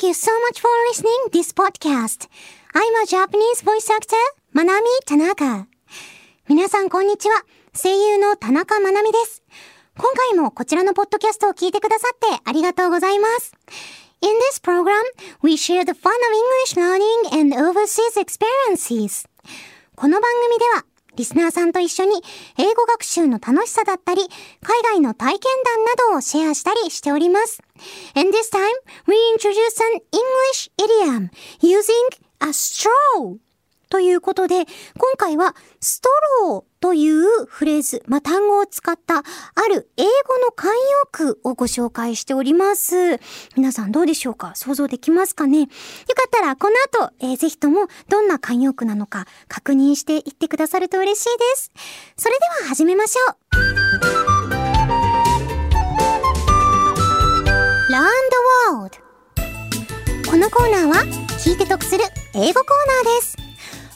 Thank you so much for listening this podcast. I'm a Japanese voice actor, Manami Tanaka. 皆さんこんにちは。声優の田中まなみです。今回もこちらのポッドキャストを聞いてくださってありがとうございます。In this program, we share the fun of English learning and overseas experiences. この番組ではリスナーさんと一緒に英語学習の楽しさだったり、海外の体験談などをシェアしたりしております。And this time, we introduce an English idiom using a straw ということで、今回はストローというフレーズ、まあ、単語を使ったある英語の慣用句をご紹介しております。皆さんどうでしょうか？想像できますかね？よかったらこの後、えー、ぜひともどんな慣用句なのか確認していってくださると嬉しいです。それでは始めましょう。Learn the World このコーナーは聞いて得する英語コーナーです。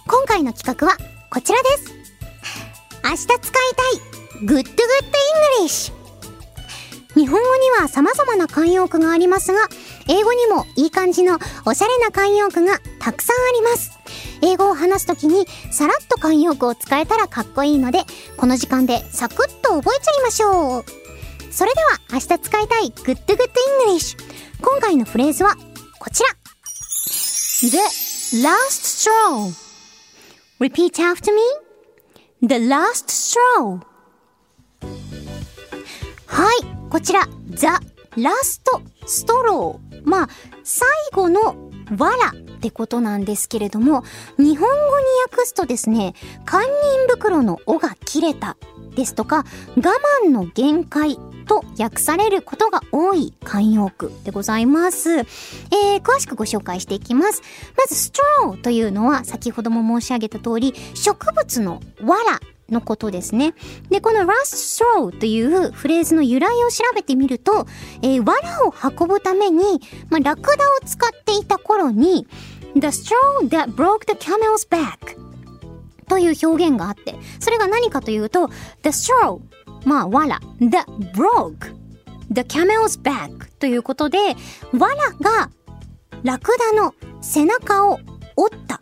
今回の企画はこちらです。明日使いたい Good Good English 日本語には様々な慣用句がありますが、英語にもいい感じのおしゃれな慣用句がたくさんあります。英語を話すときにさらっと慣用句を使えたらかっこいいので、この時間でサクッと覚えちゃいましょう。それでは明日使いたい Good Good English 今回のフレーズはこちら The last straw Repeat after me. The last straw. はい、こちら、The last straw。まあ、最後の藁ってことなんですけれども、日本語に訳すとですね、堪忍袋の尾が切れたですとか、我慢の限界と訳されることが多い慣用句でございます。えー、詳しくご紹介していきます。まず、straw というのは先ほども申し上げた通り、植物の藁のことですね。で、この last straw というフレーズの由来を調べてみると、えー、藁を運ぶために、まあ、ラクダを使っていた頃に、the straw that broke the camel's back という表現があって、それが何かというと、the straw まあ、わら、the broke the camel's back ということで、わらがラクダの背中を折った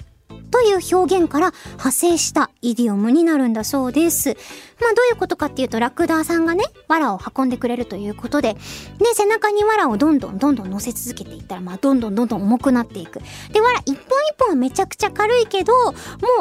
という表現から派生したイディオムになるんだそうです。まあどういうことかっていうと、ラクダさんがね、藁を運んでくれるということで、で、背中に藁をどんどんどんどん乗せ続けていったら、まあどんどんどんどん重くなっていく。で、藁一本一本はめちゃくちゃ軽いけど、もう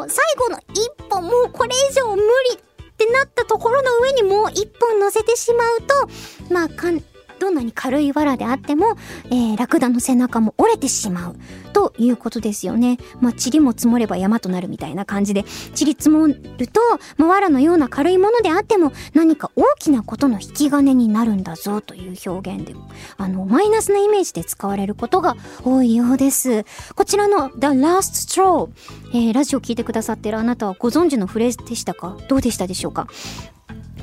最後の一本、もうこれ以上無理ってなったところの上にもう一本乗せてしまうと、まあかん、どんなに軽い藁であっても、えー、ラクダの背中も折れてしまう。ということですよね。まあ、塵も積もれば山となるみたいな感じで、塵積もると、まあ、藁のような軽いものであっても、何か大きなことの引き金になるんだぞという表現で、あの、マイナスなイメージで使われることが多いようです。こちらの The Last Straw、えー、ラジオ聞いてくださってるあなたはご存知のフレーズでしたか？どうでしたでしょうか？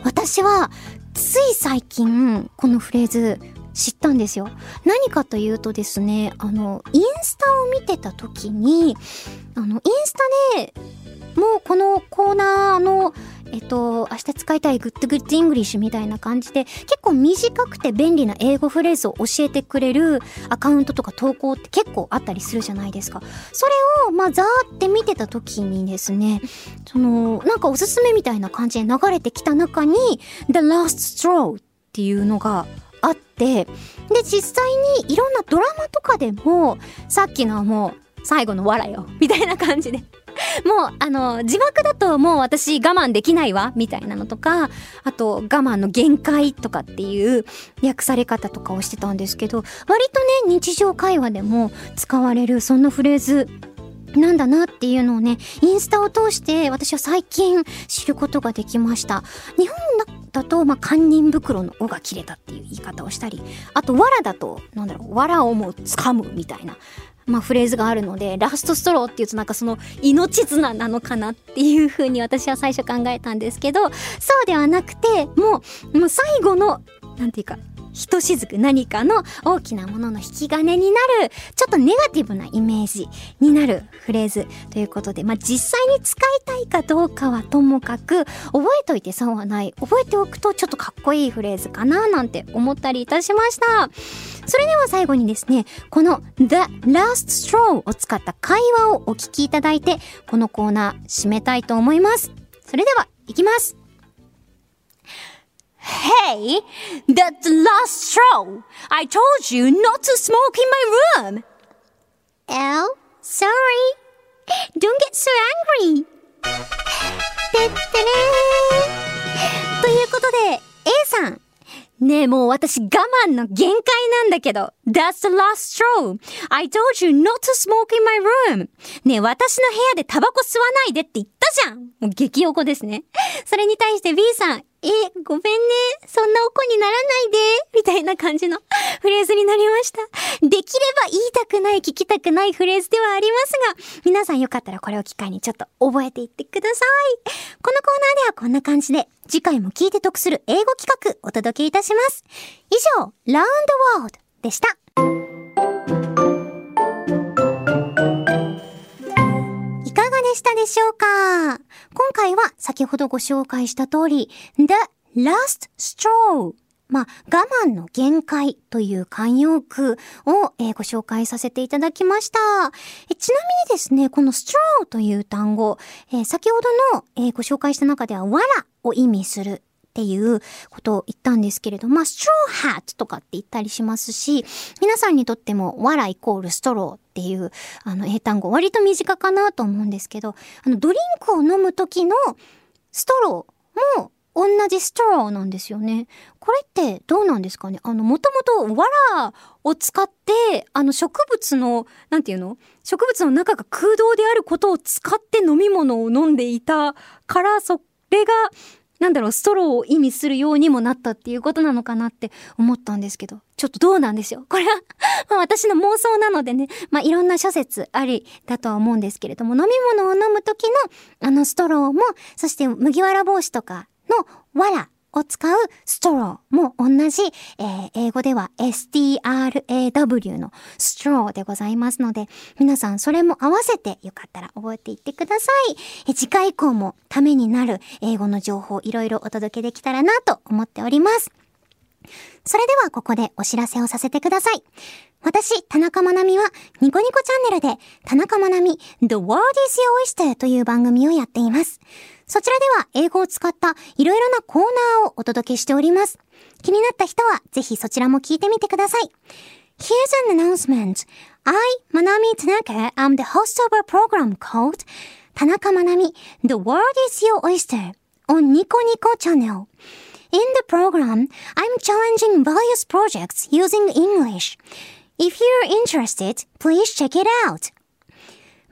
私はつい最近このフレーズ知ったんですよ。何かというとですね、あの、インスタを見てた時に、あの、インスタでもうこのコーナーのえっと、明日使いたい Good Good English みたいな感じで、結構短くて便利な英語フレーズを教えてくれるアカウントとか投稿って結構あったりするじゃないですか。それを、まあ、ざーって見てた時にですね、その、なんかおすすめみたいな感じで流れてきた中に、The Last Straw っていうのがあって、で、実際にいろんなドラマとかでも、さっきのはもう、最後の笑いよ、みたいな感じでもう、あの、字幕だともう私我慢できないわ、みたいなのとか、あと我慢の限界とかっていう訳され方とかをしてたんですけど、割とね、日常会話でも使われる、そんなフレーズ、なんだなっていうのをね、インスタを通して私は最近知ることができました。日本だと、まあ、堪忍袋の尾が切れたっていう言い方をしたり、あと、藁だと、なんだろう、藁をもう掴むみたいな。まあ、フレーズがあるので、ラストストローっていうとなんかその命綱なのかなっていうふうに私は最初考えたんですけど、そうではなくて、もう、もう最後の、なんていうか、ひとしずく何かの大きなものの引き金になる、ちょっとネガティブなイメージになるフレーズということで、まあ、実際に使いたいかどうかはともかく、覚えといて損はない。覚えておくとちょっとかっこいいフレーズかななんて思ったりいたしました。それでは最後にですね、この The Last Straw を使った会話をお聞きいただいて、このコーナー締めたいと思います。それでは、いきます。Hey, that's the last straw. I told you not to smoke in my room. Oh, sorry. Don't get so angry. てってれーということで、A さん。ねえ、もう私我慢の限界なんだけど。That's the last straw. I told you not to smoke in my room. ねえ、私の部屋でタバコ吸わないでって言ったじゃん。もう激おこですね。それに対して B さん、え、ごめんね。そんなおこにならないで。みたいな感じの フレーズになりました。できれば言いたくない、聞きたくないフレーズではありますが、皆さんよかったらこれを機会にちょっと覚えていってください。このコーナーではこんな感じで、次回も聞いて得する英語企画お届けいたします。以上、ラウンドワールドでした。したでしょうか？今回は先ほどご紹介した通り、The Last Straw まあ、我慢の限界という慣用句を、えー、ご紹介させていただきました。えちなみにですね、この straw という単語、えー、先ほどの、えー、ご紹介した中では、わらを意味するっていうことを言ったんですけれど、まあ、straw hat とかって言ったりしますし、皆さんにとっても、わらイコールストローっていう、あの、英単語、割と身近かなと思うんですけど、あの、ドリンクを飲む時のストローも、同じストローなんですよね。これってどうなんですかね？あの、もともとわらを使って、あの植物の、なんていうの？植物の中が空洞であることを使って飲み物を飲んでいたから、それがなんだろう、ストローを意味するようにもなったっていうことなのかなって思ったんですけど、ちょっとどうなんですよ。これは まあ私の妄想なのでね、まあいろんな諸説ありだとは思うんですけれども、飲み物を飲む時のあのストローも、そして麦わら帽子とかのわらを使うストローも同じ、えー、英語では STRAW のストローでございますので、皆さんそれも合わせてよかったら覚えていってください。え次回以降もためになる英語の情報いろいろお届けできたらなと思っております。それではここでお知らせをさせてください。私、田中まなみは、ニコニコチャンネルで、田中まなみ The World is Your Oyster という番組をやっています。そちらでは英語を使ったいろいろなコーナーをお届けしております。気になった人はぜひそちらも聞いてみてください。Here's an announcement. I, Manami Tanaka, am the host of a program called 田中まなみ The World is Your Oyster on Nico Nico channel. In the program, I'm challenging various projects using English. If you're interested, please check it out.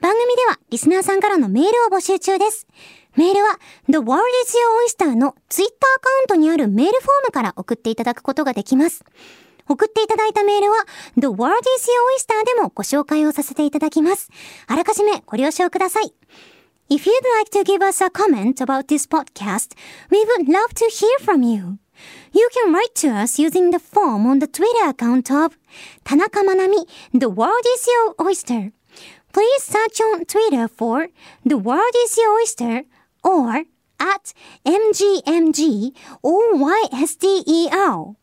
番組ではリスナーさんからのメールを募集中です。メールは The World is Your Oyster の Twitter アカウントにあるメールフォームから送っていただくことができます。送っていただいたメールは The World is Your Oyster でもご紹介をさせていただきます。あらかじめご了承ください。If you'd like to give us a comment about this podcast, we would love to hear from you. You can write to us using the form on the Twitter account of 田中まなみ The World is Your Oyster. Please search on Twitter for The World is Your Oyster or at MGMG OYSTER.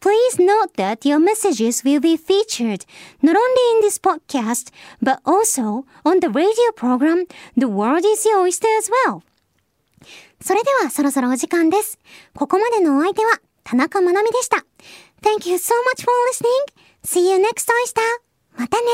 Please note that your messages will be featured not only in this podcast, but also on the radio program The World is Your Oyster as well. それではそろそろお時間です。ここまでのお相手は田中まなみでした。Thank you so much for listening. See you next oyster. またね。